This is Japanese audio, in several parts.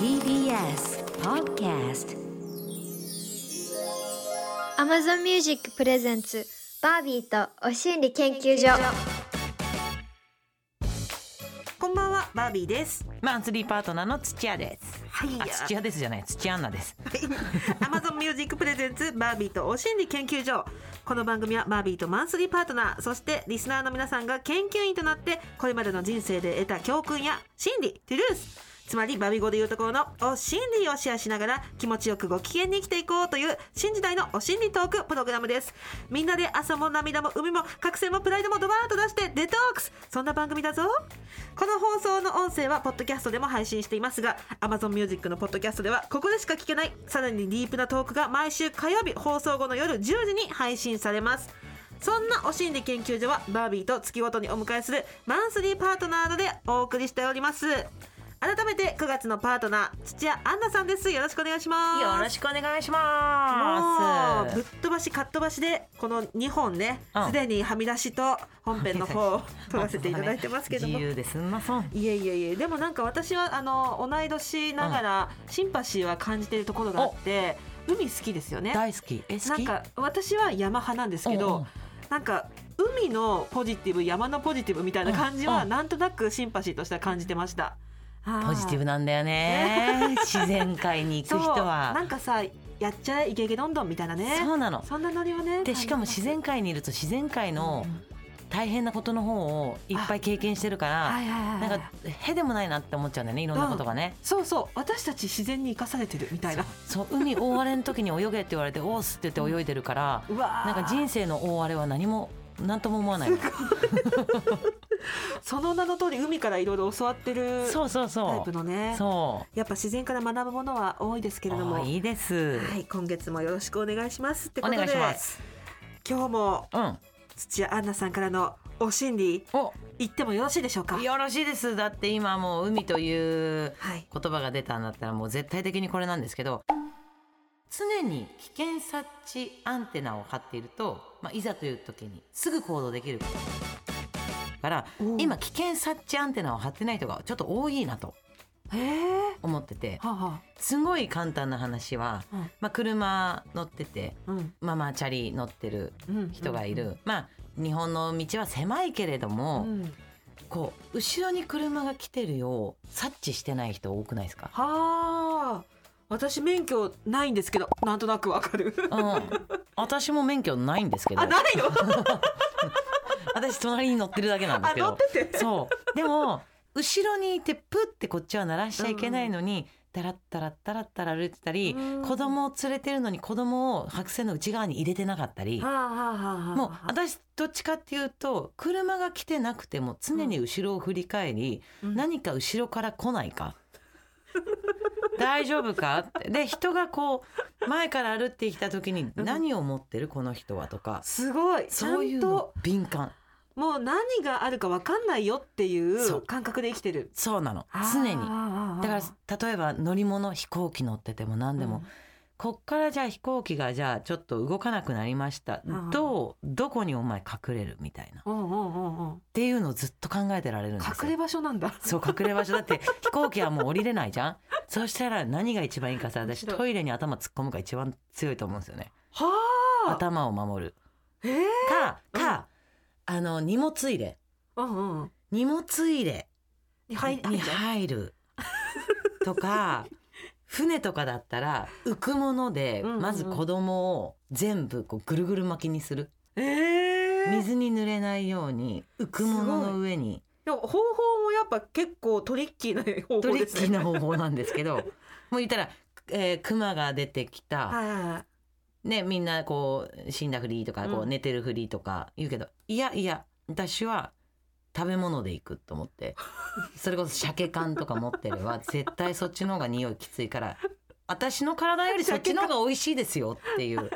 TBS Podcast Amazon Music プレゼンツバービーとお心理研究所こんばんはバービーです。マンスリーパートナーの土屋です。はい。あ、土屋ですじゃない、土屋アンナです。Amazon Music プレゼンツバービーとお心理研究所。この番組はバービーとマンスリーパートナーそしてリスナーの皆さんが研究員となってこれまでの人生で得た教訓や心理トゥルースつまりバビ語でいうところのお心理をシェアしながら気持ちよくご機嫌に生きていこうという新時代のお心理トークプログラムです。みんなで朝も涙も海も覚醒もプライドもドバーッと出してデトークス。そんな番組だぞ。この放送の音声はポッドキャストでも配信していますが Amazon Music のポッドキャストではここでしか聞けないさらにディープなトークが毎週火曜日放送後の夜10時に配信されます。そんなお心理研究所はバービーと月ごとにお迎えするマンスリーパートナードでお送りしております。改めて9月のパートナー土屋アンナさんです。よろしくお願いします。よろしくお願いしもます。うぶっ。飛ばしかっ飛ばしでこの2本ねうん。すで、にはみ出しと本編の方を 撮らせていただいてますけども、自由です。んまそん。いえいえいえ。でもなんか私はあの同い年ながらシンパシーは感じているところがあって海好きですよね。大好き。え、好き？なんか私は山派なんですけうんうどん。なんか海のポジティブ山のポジティブみたいな感じうんうん。はなんとなくシンパシーとしては感じてましたポジティブななんだよね。自然界に行く人は。な。んかさやっちゃえイケイケどんどんみたいなね。そうなの。そんなノリはねで、しかも自然界にいると自然界の大変なことの方をいっぱい経験してるかはいら。はいはいはい。なんかへでもないなって思っちゃうんだよねいろんなことがね、そうそう。私たち自然に生かされてるみたいな。そう海大荒れの時に泳げって言われて「おーす」って言って泳いでるから、うわー。なんか人生の大荒れは何も何とも思わない。の その名の通り海からいろいろ教わってるそうそうタイそプのね。う。そやっぱ自然から学ぶものは多いですけうれども。いいです、はい今月もよろしくお願いします。ってことでお願いします。今日もうん。土屋アンナさんからのお心理お。言ってもよろしいでしょうか？よろしいです。だって今もう海というはい。言葉が出たんだったらもう絶対的にこれなんですけど常に危険察知アンテナを張っていると、まあ、いざという時にすぐ行動できるから今危険察知アンテナを張ってない人がちょっと多いなと思っててはあはすごい簡単な話は、うん。まあ、車乗っててあうん。ママチャリ乗ってるうん。人がいる、まあ日本の道は狭いけれどうも、ん。こう後ろに車が来てるよう察知してない人多くないですか、はあ。私免許ないんですけどなんとなくわかる。うん、私も免許ないんですけど。あないの？私隣に乗ってるだけなんですあけど。乗ってて？そう。でも後ろにいてプッてこっちは鳴らしちゃいけないのに、タラッタラッタラッタラ歩いてたり、うん。子供を連れてるのに子供を白線の内側に入れてなかったり、もう私どっちかっていうと車が来てなくても常に後ろを振り返り、うん。何か後ろから来ないか。大丈夫か？って。で人がこう前から歩ってきた時に何を持ってるこの人はとか。すごい。そういうの敏感。もう何があるかわかんないよっていそう。う感覚で生きてる。そうなの。常に。だから例えば乗り物飛行機乗ってても何でも、うんこっからじゃあ飛行機がじゃあちょっと動かなくなりました、うんどうどこにお前隠れるみたいな。っうんうんうんうん。ていうのをずっと考えてられるんですよ。隠れ場所なんだ。そう隠れ場所だって飛行機はもう降りれないじゃん。そうしたら何が一番いいかさ私トイレに頭突っ込むが一番強いと思うんですよね。はあ。頭を守る。えー。かか、あの荷物入れ。うんうん荷物入れ。に入に入る。とか 船とかだったら浮くものでうんうんうん。まず子供を全部こうぐるぐる巻きにする。えー。水に濡れないように浮くものの上に。でも方法もやっぱ結構トリッキーな方トリッ法ですね。キーな方法なんですけど もう言ったら、えー、熊が出てきた、はいはいはい。ね、みんなこう死んだふりとかこううん。寝てるふりとか言うけど、いやいや私は食べ物で行くと思ってそれこそ鮭缶とか持ってれば 絶対そっちの方が匂いきついから私の体よりそっちの方が美味しいですよっていう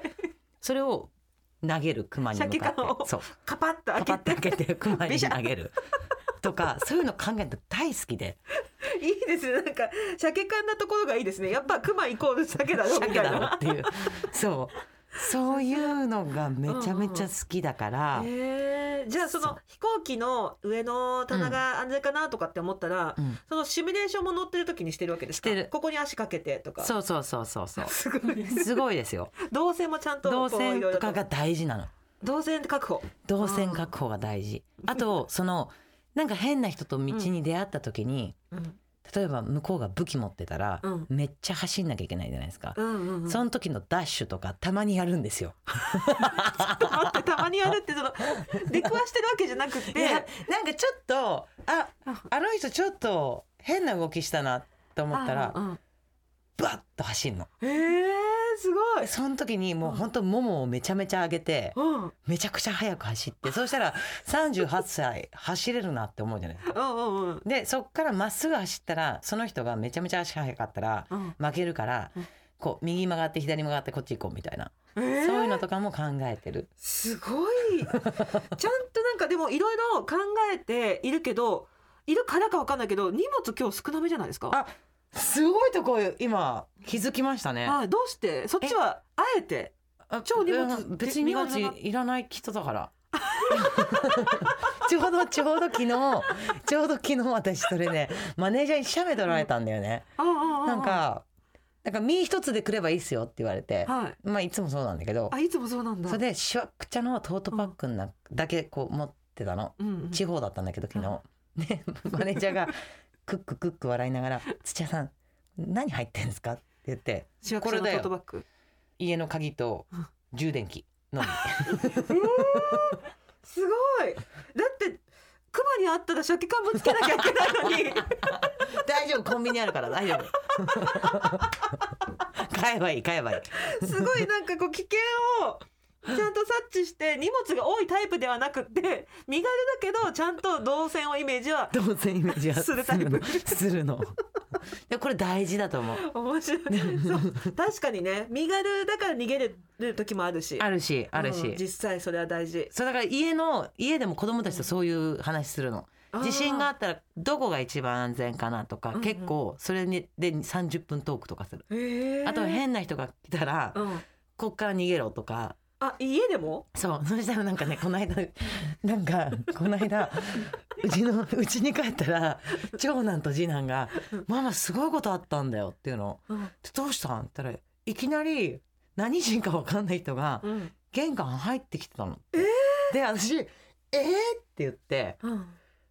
それを投げる熊に向かって。そう。カパッとパパッ開けてと開けて熊に投げる。とかそういうの考えるの大好きで。いいですね。なんか鮭缶なところがいいですね。やっぱクマイコール鮭だろみ鮭だろたいなっていう。そうそういうのがめちゃめちゃ好きだから、えー、じゃあその飛行機の上の棚が安全かなとかって思ったら、うん。そのシミュレーションも乗ってる時にしてるわけですか？してる。ここに足かけてとか。そうそうそうそうそう。すごいすごいですよ。動線もちゃんと動線とかが大事なの。動線確保。動線確保が大事。あとそのなんか変な人と道に出会った時に、うん例えば向こうが武器持ってたら、うん。めっちゃ走んなきゃいけないじゃないですか、うんうんうん、その時のダッシュとかたまにやるんですよ。待ってたまにやるってその 出くわしてるわけじゃなくて。なんかちょっとああ。の人ちょっと変な動きしたなと思ったらうんうんバッと走んの。えー、すごい、その時にもう本当ももをめちゃめちゃ上げてうん、うんめちゃくちゃ速く走ってそうしたら38歳走れるなって思うじゃないですか。うんうんでそっからまっすぐ走ったらその人がめちゃめちゃ足速かったらうん。負けるからうん。こう右曲がって左曲がってこっち行こうみたいな、えー。そういうのとかも考えてる。すごい。ちゃんとなんかでもいろいろ考えているけどいるからかわかんないけど荷物今日少なめじゃないですか？あすごいとこ今気づきましたね。はいどうして？そっちはあえて？あ超荷物？うん別に荷物いらない人だから。ちょうどちょうど昨日ちょうど昨日私それでマネージャーに写メ撮られたんだよね。ああああなんかなんか身一つで来ればいいっすよって言われて、はい。まあいつもそうなんだけど。あいつもそうなんだ。それでしわくちゃのトートパックなだけこう持ってたの。うん。うん地方だったんだけど昨日。でマネージャーがクッククック笑いながら「土屋さん何入ってんですか?」って言ってシワクシャのトートバッグ家の鍵と充電器のみ。すごい。だってクマにあったら鮭缶ぶつけなきゃいけないのに。大丈夫コンビニあるから大丈夫。買えばいい買えばいい。すごいなんかこう危険をちゃんと察知して荷物が多いタイプではなくって身軽だけどちゃんと動線をイメージはどうせイメージはするタイプ。するの。でこれ大事だと思う。面白い。そう。確かにね。身軽だから逃げれる時もあるし。あるしあるし、うん。実際それは大事。そうだから家の家でも子供たちとそういう話するの。地震があったらどこが一番安全かなとか、うんうん。結構それにで30分トークとかする、あと変な人が来たら、うん。こっから逃げろとかあ家でも？そう。そしたらなんかねこの間なんかこの間うちのうちに帰ったら長男と次男が「ママすごいことあったんだよ」っていうの。うん「どうしたん?」って言ったらいきなり何人か分かんない人がうん。玄関入ってきてたの。で私「えー!」って言って。うん。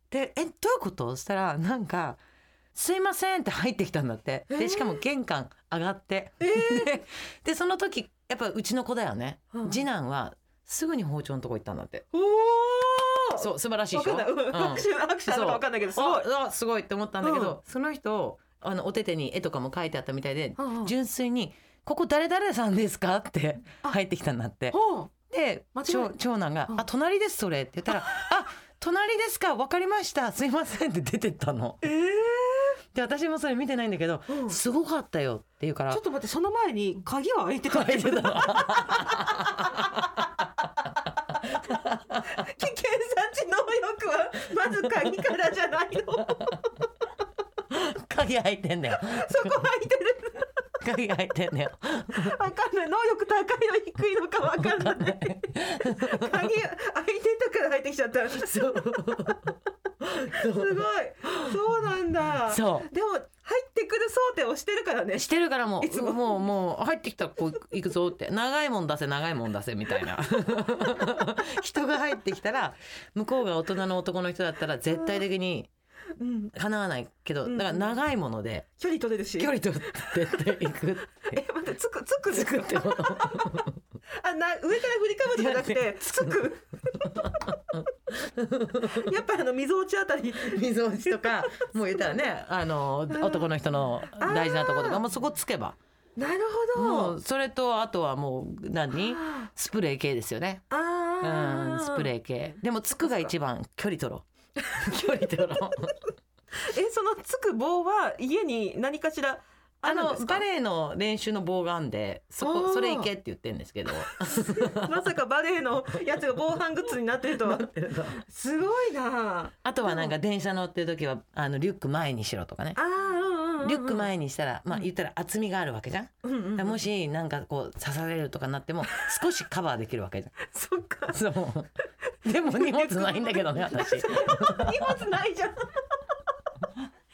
で「えどういうこと?」そしたらなんか「すいません」って入ってきたんだって。えー？でしかも玄関上がって、ででその時やっぱうちの子だよね、うん。次男はすぐに包丁のとこ行ったんだって。おおそう素晴らしいでしょ？わかんない、うん、うん拍手なのかわかんないけどすごい。すごいって思ったんだけど、うん。その人あのお手手に絵とかも書いてあったみたいで、純粋に「ここ誰々さんですか?」って入ってきたんだって。ほで長長男が「うん。あ隣ですそれ」って言ったら「あ隣ですか？わかりました。すいません」って出てったの。うええで私もそれ見てないんだけどうん「すごかったよ」って言うから。ちょっと待ってその前に鍵は開いてた。書いてたの危険察知能力はまず鍵からじゃないの。鍵開いてんだよ。そこ開いてる。鍵開いてんだよ。わかんない。能力高いの低いのかわかんない。鍵開いてたから入ってきちゃった。すそう ごい。そうなんだ。そう。でも入ってくる想定をしてるからね。してるからもいうつも。もうもう入ってきたらこう行くぞって。長いもん出せ長いもん出せみたいな。人が入ってきたら向こうが大人の男の人だったら絶対的にうん。かなわないけどうん。だから長いもので距離取れるし。距離取っていくって。え待ってつくつくつくってことあな上から振りかぶとかじゃなくてつく。やっぱあの溝落ちあたり。溝落ちとかもう言ったらね あの男の人の大事なところとかもうそこつけば。なるほもどうそれとあとはもう何？あスプレー系ですよね。あー。んスプレー系。でもつくが一番距離取ろう。距離取ろう。えそのつく棒は家に何かしらあのバレエの練習の棒があんでそこそれいけって言ってんですけど。まさかバレエのやつが防犯グッズになってるとは。すごいな。あとはなんか電車乗ってる時はあのリュック前にしろとかね。あーうんうんリュック前にしたらまあ言ったら厚みがあるわけじゃん。うんうんもしなんかこう刺されるとかなっても少しカバーできるわけじ そっか。ゃん。そう。でも荷物ないんだけどね私。荷物ないじゃん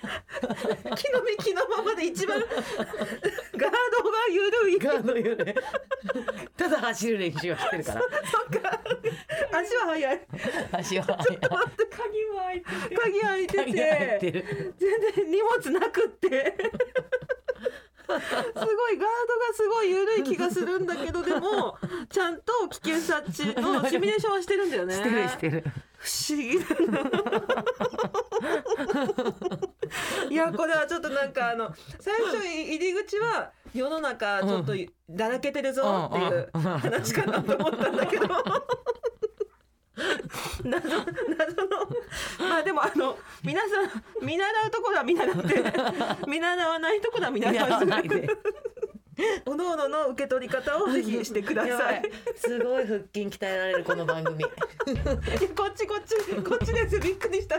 木の幹のままで一番 ガードが緩いガードよね。ただ走る練習はしてるから。そっか足は速い足は待って鍵は開いてて鍵開いてて。全然荷物なくってすごいガードがすごい緩い気がするんだけどでも ちゃんと危険察知のシミュレーションはしてるんだよね。してるしてる。不思議だな。いやこれはちょっとなんかあの最初入り口は世の中ちょっとだらけてるぞっていう話かなと思ったんだけど 謎謎のまあでもあの皆さん見習うところは見習って 見習わないところは見習わないで。おのおのの受け取り方をぜひしてください。すごい腹筋鍛えられるこの番組。こっちこっちこっちですびっくりした。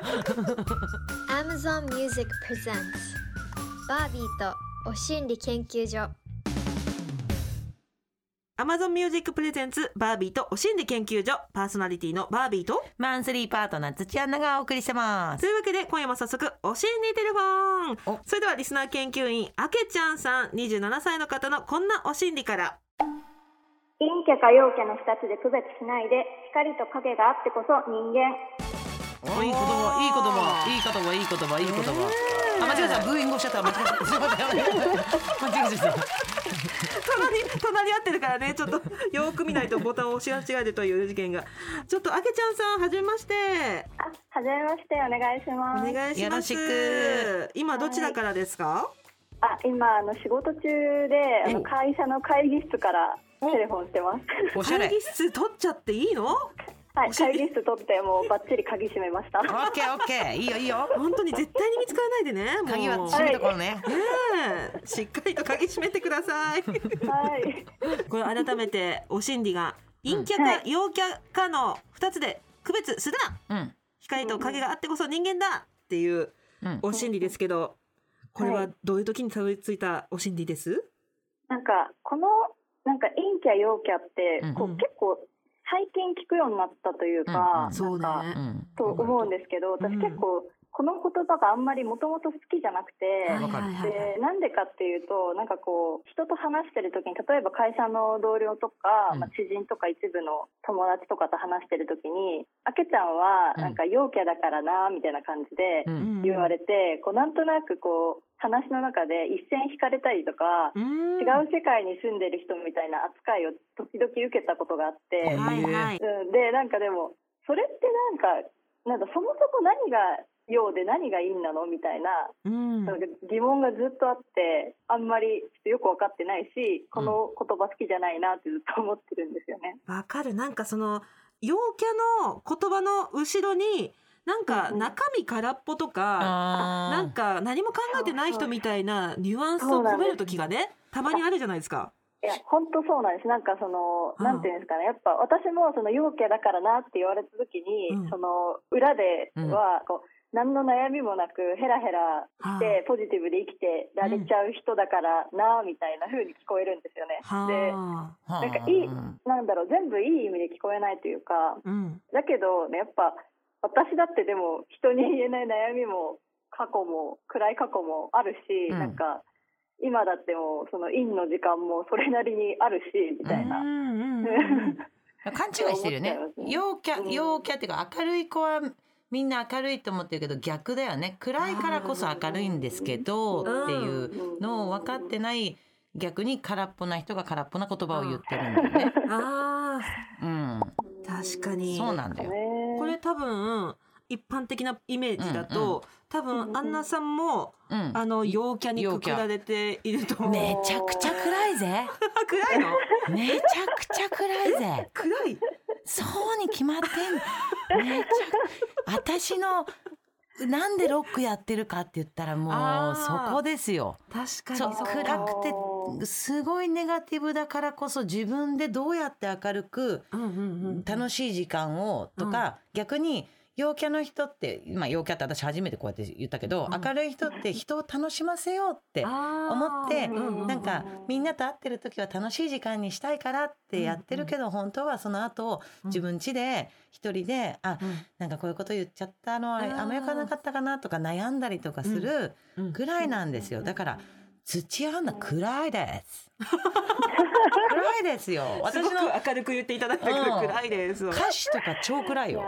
Amazon Music Presents バービーとお心理研究所 Amazon Music Presents バービーとお心理研究所。パーソナリティのバービーと。マンスリーパートナー土アンナがお送りしてます。と。いうわけで今夜も早速お心理テレフォン。お。それではリスナー研究員あけちゃんさん27歳の方のこんなお心理から。陰キャか陽キャの2つで区別しないで光と影があってこそ人間。おいい言葉いい言葉いい言葉いい言葉いい言葉。あ間違えた。ブーイングおっしゃった。間違えた。すいません間違えた。隣隣り合ってるからね。ちょっとよく見ないとボタンを押し間違えるという事件が。ちょっとあけちゃんさんはじめまして。あ、はじめまして。お願いします。お願いします。よろしく。今どちらからですか？あ、今あの仕事中であのお会社の会議室からテレフォンしてます。おしゃれ。会議室取っちゃっていいの？はい、会議室取ってもうバッチリ鍵閉めました。オッケーオッケー。いいよいいよ。本当に絶対に見つからないでね鍵は閉めとこうね。ねえ。しっかりと鍵閉めてください。はい。これ改めてお心理が陰キャかはい。陽キャかの2つで区別するな。うん。光と影があってこそ人間だっていううん。お心理ですけどこれはどういう時にたどり着いたお心理です？なんかこのなんか陰キャ陽キャってこう、うん。結構最近聞くようになったといううんか、うん。そうね。と思うんですけど私結構この言葉があんまりもともと好きじゃなくて、でなんでかっていうとなんかこう人と話してる時に例えば会社の同僚とか、うん。まあ、知人とか一部の友達とかと話してる時に「あけちゃんはうん。なんか陽キャだからな」みたいな感じでうん。言われて、こうなんとなくこう話の中で一線引かれたりとか。うん。違う世界に住んでる人みたいな扱いを時々受けたことがあって、はいはい。うん、でなんかでもそれってなんかなんかそもそも何が陽で何が陰なの？みたいなうん。なんか疑問がずっとあってあんまりちょっとよく分かってないしこの言葉好きじゃないなってずっと思ってるんですよね。わかる。なんかその陽キャの言葉の後ろになんかうんうん。中身空っぽとか、あなんか何も考えてない人みたいなニュアンスを込める時がねたまにあるじゃないですか。いや本当そうなんです。なんかそのうん。なんていうんですかね。やっぱ私もその陽キャだからなって言われた時に、うん。その裏ではこう何の悩みもなくヘラヘラしてポジティブで生きてられちゃう人だからなみたいな風に聞こえるんですよね。はで。なんかいいなんだろう全部いい意味で聞こえないというかうん、だけどねやっぱ私だってでも人に言えない悩みも過去も暗い過去もあるし、うん。なんか今だってもうその陰の時間もそれなりにあるしみたいな。うんうんうん 勘違いしてるよね。陽キャうん。陽キャっていうか明るい子はみんな明るいと思ってるけど逆だよね暗いからこそ明るいんですけどうんっていうのを分かってない逆に空っぽな人が空っぽな言葉を言ってるんだよね。あうん、ー確かにそうなんだよ。ねこれ多分一般的なイメージだと、多分アンナさんもうん、あの陽キャにくくられていると思う。めちゃくちゃ暗いぜ。暗いの？めちゃくちゃ暗いぜ。暗い？そうに決まってん。めちゃ私のなんでロックやってるかって言ったらもあうー。そこですよ。確かにそう。暗くてすごいネガティブだからこそ自分でどうやって明るく楽しい時間をとか、逆に陽キャの人って、まあ陽キャって私初めてこうやって言ったけど、うん。明るい人って人を楽しませようって思ってうんなんかみんなと会ってる時は楽しい時間にしたいからってやってるけど、本当はその後自分家で一人で、あなんかこういうこと言っちゃったのはあー。あんまよくなかったかなとか悩んだりとかするぐらいなんですよ。だから土屋アンナ暗いです。暗いですよ。す私の明るく言っていただいた暗いです。歌詞とか超暗いよ。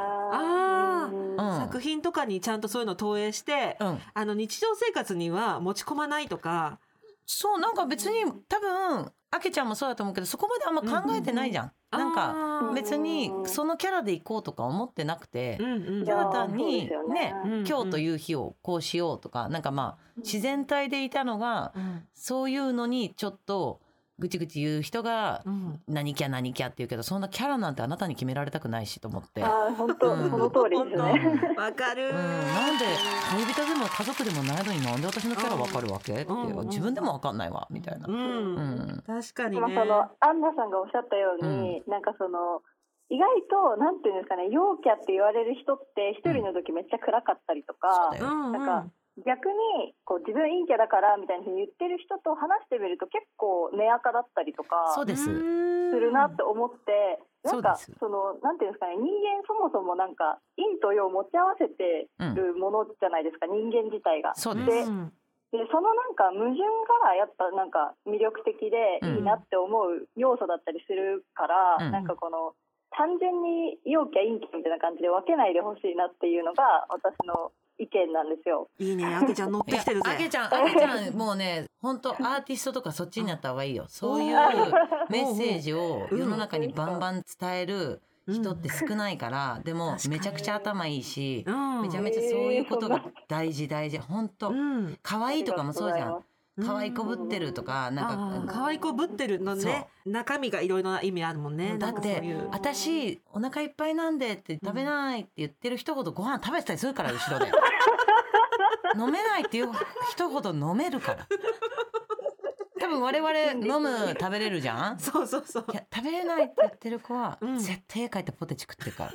作品とかにちゃんとそういうの投影して、うん、あの日常生活には持ち込まないとか。そうなんか別に多分あけちゃんもそうだと思うけどそこまであんま考えてないじゃん。なんかあー。別にそのキャラで行こうとか思ってなくてうんうん。ただ単にね。ねうん今日という日をこうしようとかなんかまあ自然体でいたのがうん。そういうのにちょっとぐちぐち言う人がうん。何キャ何キャって言うけどそんなキャラなんてあなたに決められたくないしと思って。あー本当、うん。その通りです本ね。当。わかる、うん、なんで恋人でも家族でもないのになんで私のキャラわかるわけ？ってう。んうん。自分でもわかんないわ。みたいな。うん、うん。確かにね。まあそのアンナさんがおっしゃったように、なんかその意外となんていうんですかね陽キャって言われる人って一人の時めっちゃ暗かったりとか、なんか逆にこう自分陰キャだからみたいに言ってる人と話してみると結構根垢だったりとかそうです。するなって思って、なんかそのなんていうんですかね人間そもそもなんか陰と陽を持ち合わせてるものじゃないですか、人間自体が。そうででそのなんか矛盾がやっぱなんか魅力的でいいなって思う要素だったりするから、うん。なんかこの単純に陽キャ陰キャみたいな感じで分けないでほしいなっていうのが私の意見なんですよ。いいね、あけちゃん乗ってきてるぜ。あけちゃん、あけちゃん、もうね、本当アーティストとかそっちになった方がいいよ。そういうメッセージを世の中にバンバン伝える人って少ないから、でもめちゃくちゃ頭いいし、うんめちゃめちゃそういうことが大事大事。本当うん、可愛いとかもそうじゃん。うん可愛い子ぶってるとか、あなんか。ー可愛い子ぶってるのね。中身がいろいろな意味あるもんね。だってう。いう私お腹いっぱいなんでって食べないって言ってる人ほどご飯食べてたりするから後ろで。飲めないっていう人ほど飲めるから多分我々飲む食べれるじゃん？そうそうそう。いや食べれないって言ってる子は、うん。絶対絵描いてポテチ食ってるから。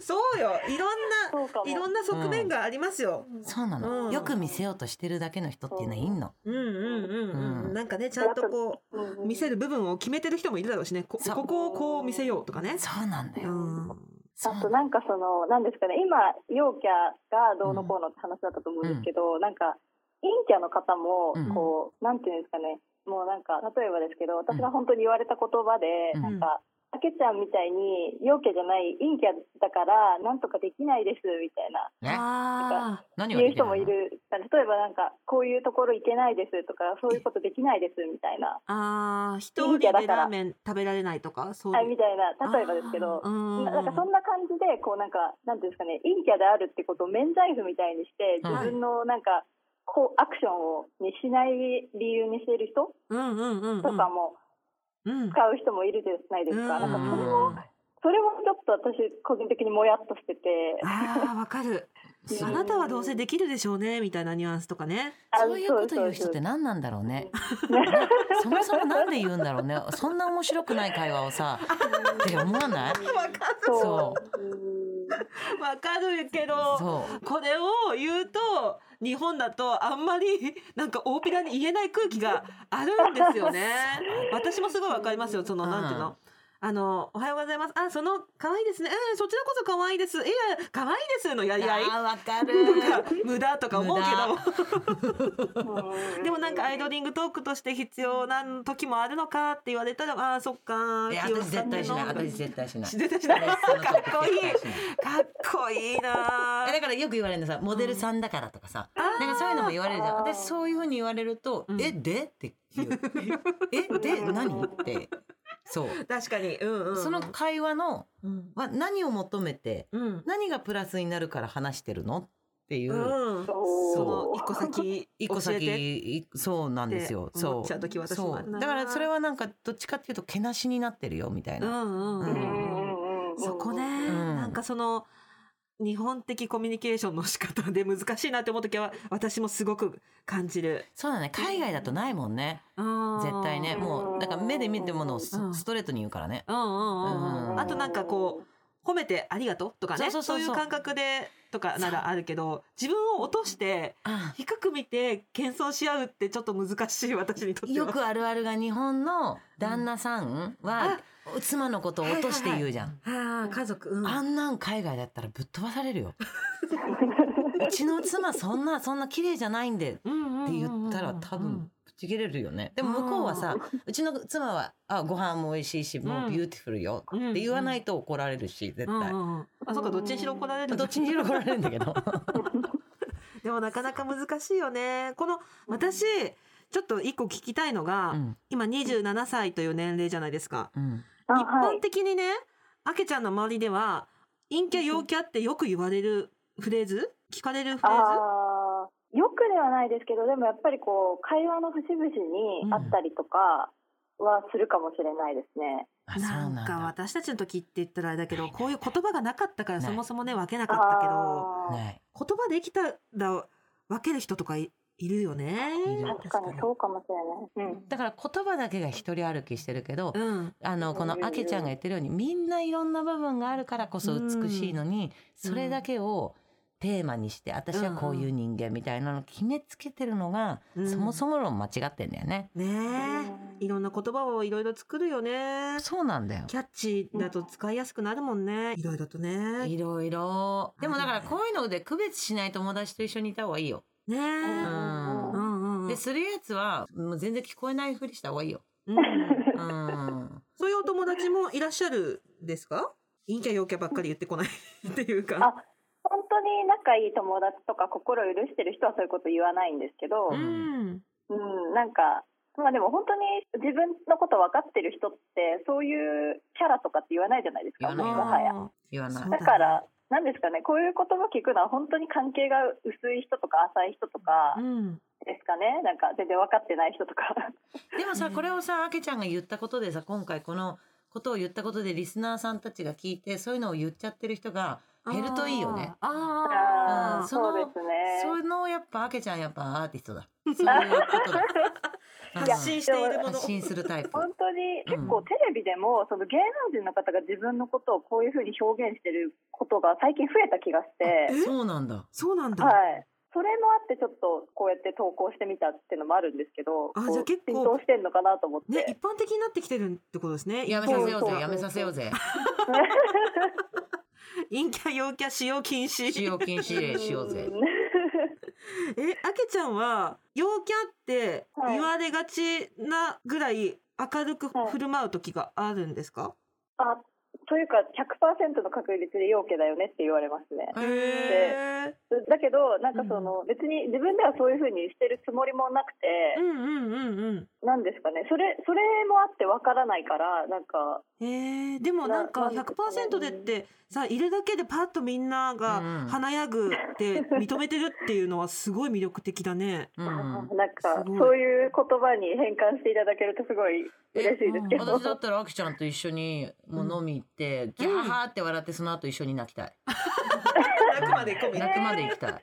そうよ。いろんそうかも。ないろんな側面がありますよ、そうなの、うん。よく見せようとしてるだけの人っていうのはいんの。うん、うんうんうん。うん。なんかねちゃんとこううん。見せる部分を決めてる人もいるだろうしね。こそう。ここをこう見せようとかね。そうなんだよ、うん。そう。あとなんかそのなんですかね。今陽キャがどうのこうのって話だったと思うんですけど、なんか陰キャの方もうん。こう、なんていうんですかね。もうなんか例えばですけど私が本当に言われた言葉で、うん。なんかあけちゃんみたいに陽キャじゃない陰キャだからなんとかできないですみたいな。何が言う人もいる。例えばなんかこういうところ行けないですとかそういうことできないですみたいな。ーあー。一人でラーメン食べられないとかそういう。あみたいな。例えばですけど。ななんかそんな感じでこうなんかなんていうんですかね陰キャであるってことを免罪符みたいにしてうん。自分のなんかこうアクションをにしない理由にしてる人うんうんうんうん。とかもうん。使う人もいるじゃないですか。うん。なんかそれもそれもちょっと私個人的にもやっとしてて。あーわかる。あなたはどうせできるでしょうねみたいなニュアンスとかね。あそういうこと言う人っそて何なんだろうね。そもそもなんで言うんだろうね。そんな面白くない会話をさって思わない？そう。わかるけどそう。これを言うと日本だとあんまり なんか大っぴらに言えない空気があるんですよね。私もすごいわかりますよそのうんなんていうの？あのおはようございます。あその可愛いですね。うんそちらこそ可愛いです。いや可愛いですのやり合い。あーわかる。なんか無駄とか思うけど。うん でもなんかアイドリングトークとして必要な時もあるのかって言われたらあーそっかいや私絶対しない。私絶対しない。絶対しない。かっこいい。かっこいいなえだからよく言われるのさモデルさんだからとかさ、なんかそういうのも言われるじゃん。私そういうふうに言われると「うん。えで?」って言う「えで？何?」ってそう、確かに、うんうんうん、その会話のうん。は何を求めてうん。何がプラスになるから話してるのっていう、うん、そう。その一個先 一個先いそうなんですよ。そう。ちゃう時私もだからそれはなんかどっちかっていうとけなしになってるよみたいな、うんうんううん。ん、そこね、ん。なんかその日本的コミュニケーションの仕方で難しいなって思う時は私もすごく感じる。そうだね。海外だとないもんね。絶絶対ね。もうだから目で見てるものをスうん。ストレートに言うからね。うんうんうんうん。あとなんかこう褒めてありがとうとかね。そういう感覚でとかならあるけど自分を落としてあ低く見て謙遜し合うってちょっと難しい私にとっては。よくあるあるが日本の旦那さんは妻のことを落として言うじゃん、ああ家族、うん、あんなん海外だったらぶっ飛ばされるよ。うちの妻そんなそんな綺麗じゃないんでって言ったら多分ぶち切れるよね。でも向こうはさうちの妻はあご飯も美味しいしもう beautiful ようんって言わないと怒られるし絶うん対うんうん。あそうかどっちにしろ怒られるんだど。っちにしろ怒られるんだけど。でもなかなか難しいよね。この私ちょっと一個聞きたいのが、うん。今27歳という年齢じゃないですか。うん。あ一般的にねあけちゃんの周りでは陰キャ陽キャってよく言われるフレーズ？聞かれるフレーズ？よくではないですけどでもやっぱりこう会話の節々にあったりとかはするかもしれないですね。うなんかなんだ私たちの時って言ったらあれだけどこういう言葉がなかったからそもそもね分けなかったけど言葉できたら分ける人とかいいるよね。確かにそうかもしれない。うんだから言葉だけが一人歩きしてるけど、うんあのこのあけちゃんが言ってるようにみんないろんな部分があるからこそ美しいのに、それだけをテーマにして私はこういう人間みたいなのを決めつけてるのが、うんそもそも論間違ってんだよね。ねえいろんな言葉をいろいろ作るよね。そうなんだよ。キャッチーだと使いやすくなるもんね。いろいろとね。いろいろ。でもだからこういうので区別しない友達と一緒にいた方がいいよ。ねえ。うんうんうんうん。で、するやつはもう全然聞こえないふりした方がいいよ。うんうん。そういうお友達もいらっしゃるですか？陰キャ陽キャばっかり言ってこない っていうか。あ本当に仲いい友達とか心を許してる人はそういうこと言わないんですけど、ううんん。なんかまあでも本当に自分のこと分かってる人ってそういうキャラとかって言わないじゃないですか言わないもはや。あ言わない。だからなんですかねこういう言葉聞くのは本当に関係が薄い人とか浅い人とかーうん。ですかねなんか全然分かってない人とか。でもさこれをさあけちゃんが言ったことでさ今回このことを言ったことでリスナーさんたちが聞いてそういうのを言っちゃってる人が減るといいよね。あーあー。うんそのそうですね。そのやっぱあけちゃんやっぱアーティストだ。そういうことだ。うん発信しているもの発。信するタイプ。本当に結構テレビでも、その芸能人の方が自分のことをこういうふうに表現してることが最近増えた気がして、えそうなんだ。そうなんだ。はい。それもあってちょっとこうやって投稿してみたっていうのもあるんですけど、あじゃあ結構浸透してんのかなと思って。ね、一般的になってきてるってことですね。やめさせようぜ。やめさせようぜ。陰キャ陽キャ使用禁止。使用禁止令しようぜ。え、あけちゃんは陽キャってはい言われがちなぐらい明るく振る舞う時があるんですか？あ、というか100%の確率で陽キャだよねって言われますね。へえ。だけど、なんかその、別に自分ではそういうふうにしてるつもりもなくて、うんうんうんうん。なんですかね、それ、それもあってわからないから、なんか、へえ。でもなんかななんですかね100%でってさいるだけでパッとみんながうん華やぐって認めてるっていうのはすごい魅力的だね。うん。なんかそういう言葉に変換していただけるとすごい嬉しいですけど。私だったらあきちゃんと一緒にもう飲み行って、ギャーハーって笑ってその後一緒に泣きたい。泣くまで込み。泣くまで行きたい。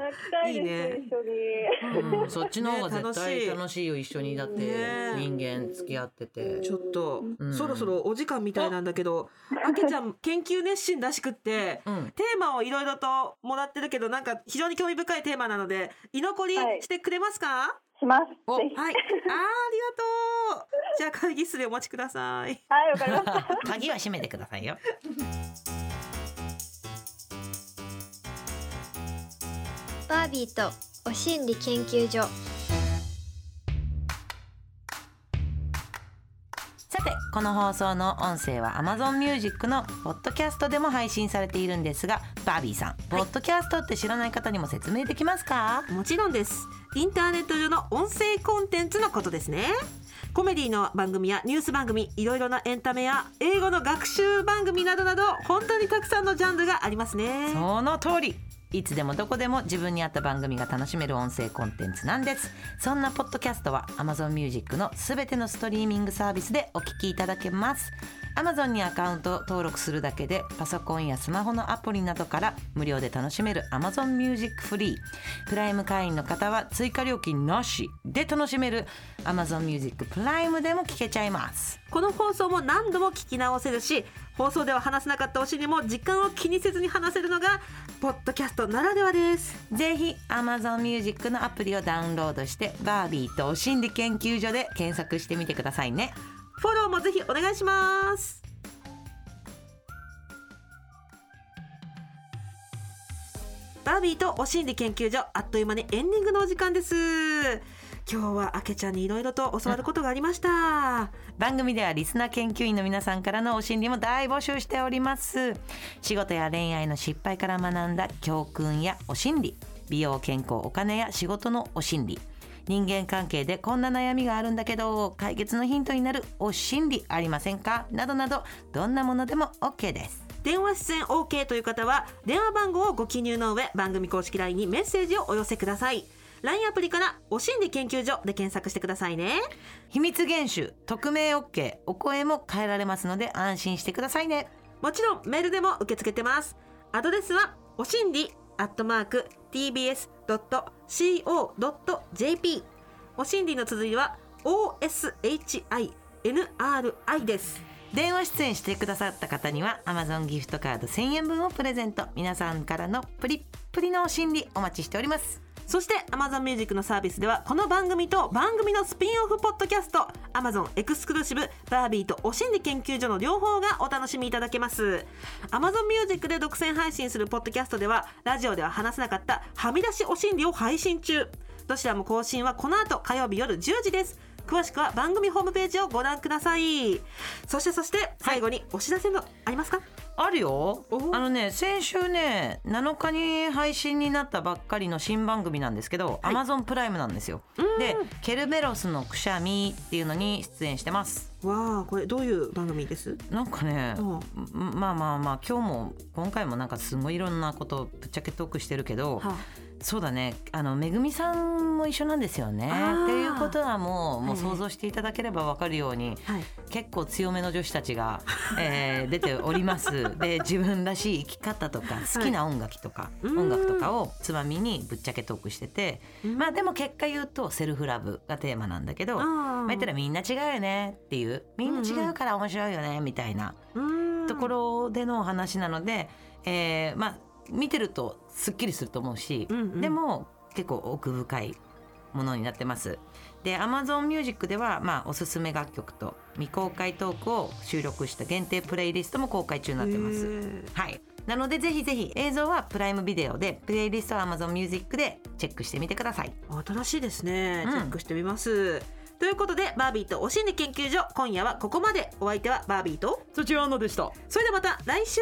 泣きたいですいいね一緒に。うん、そっちの方が絶対ね楽しい楽しいよ一緒にだってね人間付き合ってて。ちょっと、うんそろそろお時間みたいなんだけど、あけちゃん研究熱心らしくって、うん。テーマをいろいろともらってるけど、なんか非常に興味深いテーマなので、居残りはいしてくれますか？します。はい。あーありがとう。じゃあ会議室でお待ちください。はい、わかりました。鍵は閉めてくださいよ。ビーとお心理研究所さてこの放送の音声は Amazon Music のポッドキャストでも配信されているんですがバービーさん、ポッドキャストって知らない方にも説明できますか？もちろんです。インターネット上の音声コンテンツのことですね。コメディの番組やニュース番組、いろいろなエンタメや英語の学習番組などなど、本当にたくさんのジャンルがありますね。その通りいつでもどこでも自分に合った番組が楽しめる音声コンテンツなんです。そんなポッドキャストは Amazon Music のすべてのストリーミングサービスでお聞きいただけます。Amazon にアカウント登録するだけでパソコンやスマホのアプリなどから無料で楽しめる Amazon Music Free プライム会員の方は追加料金なしで楽しめる Amazon Music プライムでも聴けちゃいます。この放送も何度も聞き直せるし放送では話せなかったお尻も時間を気にせずに話せるのがポッドキャストならではです。ぜひ Amazon Music のアプリをダウンロードしてバービーとお心理研究所で検索してみてくださいねフォローもぜひお願いします。バービーとお心理研究所あっという間にエンディングのお時間です。今日はあけちゃんにいろいろと教わることがありました。番組ではリスナー研究員の皆さんからのお心理も大募集しております。仕事や恋愛の失敗から学んだ教訓やお心理美容健康お金や仕事のお心理人間関係でこんな悩みがあるんだけど解決のヒントになるお心理ありませんか？などなどどんなものでも OK です。電話出演 OK という方は電話番号をご記入の上番組公式 LINE にメッセージをお寄せください。LINE アプリから「お心理研究所」で検索してくださいね。秘密厳守匿名 OK お声も変えられますので安心してくださいね。もちろんメールでも受け付けてます。アドレスはおしんりアットマーク tbs.co.jp co.jp お心理の綴りは OSHINRI です。電話出演してくださった方には Amazon ギフトカード1000円分をプレゼント。皆さんからのプリップリのお心理お待ちしております。そして Amazon Music のサービスではこの番組と番組のスピンオフポッドキャスト Amazon エクスクルーシブバービーとお心理研究所の両方がお楽しみいただけます。Amazon Music で独占配信するポッドキャストではラジオでは話せなかったはみ出しお心理を配信中。どちらも更新はこの後火曜日夜10時です。詳しくは番組ホームページをご覧ください。そしてそして最後にお知らせのありますか、あるよ。おあのね先週ね7日に配信になったばっかりの新番組なんですけど、はい。Amazon プライムなんですよ。でケルベロスのくしゃみっていうのに出演してます。わあこれどういう番組です？なんかね、うん。まあまあまあ今日も今回もなんかすごいいろんなことぶっちゃけトークしてるけど、はそうだね。あのめぐみさんも一緒なんですよね。っていうことはもうもうはいはい。想像していただければわかるように、はい。結構強めの女子たちが、えー 出ております。で自分らしい生き方とか好きな音楽とか、うん。音楽とかをつまみにぶっちゃけトークしてて、うん。まあでも結果言うとセルフラブがテーマなんだけど、まあ、言ったらみんな違うよねっていうみんな違うから面白いよねみたいなうん。ところでのお話なので、えーまあ見てるとすっきりすると思うし、うんうんでも結構奥深いものになってます。で Amazon Music では、まあ、おすすめ楽曲と未公開トークを収録した限定プレイリストも公開中になってます。はい、なのでぜひぜひ映像はプライムビデオでプレイリストは Amazon Music でチェックしてみてください。新しいですねうんチェックしてみます、ということでバービーとお心理研究所今夜はここまでお相手はバービーとそちらのでした。それではまた来週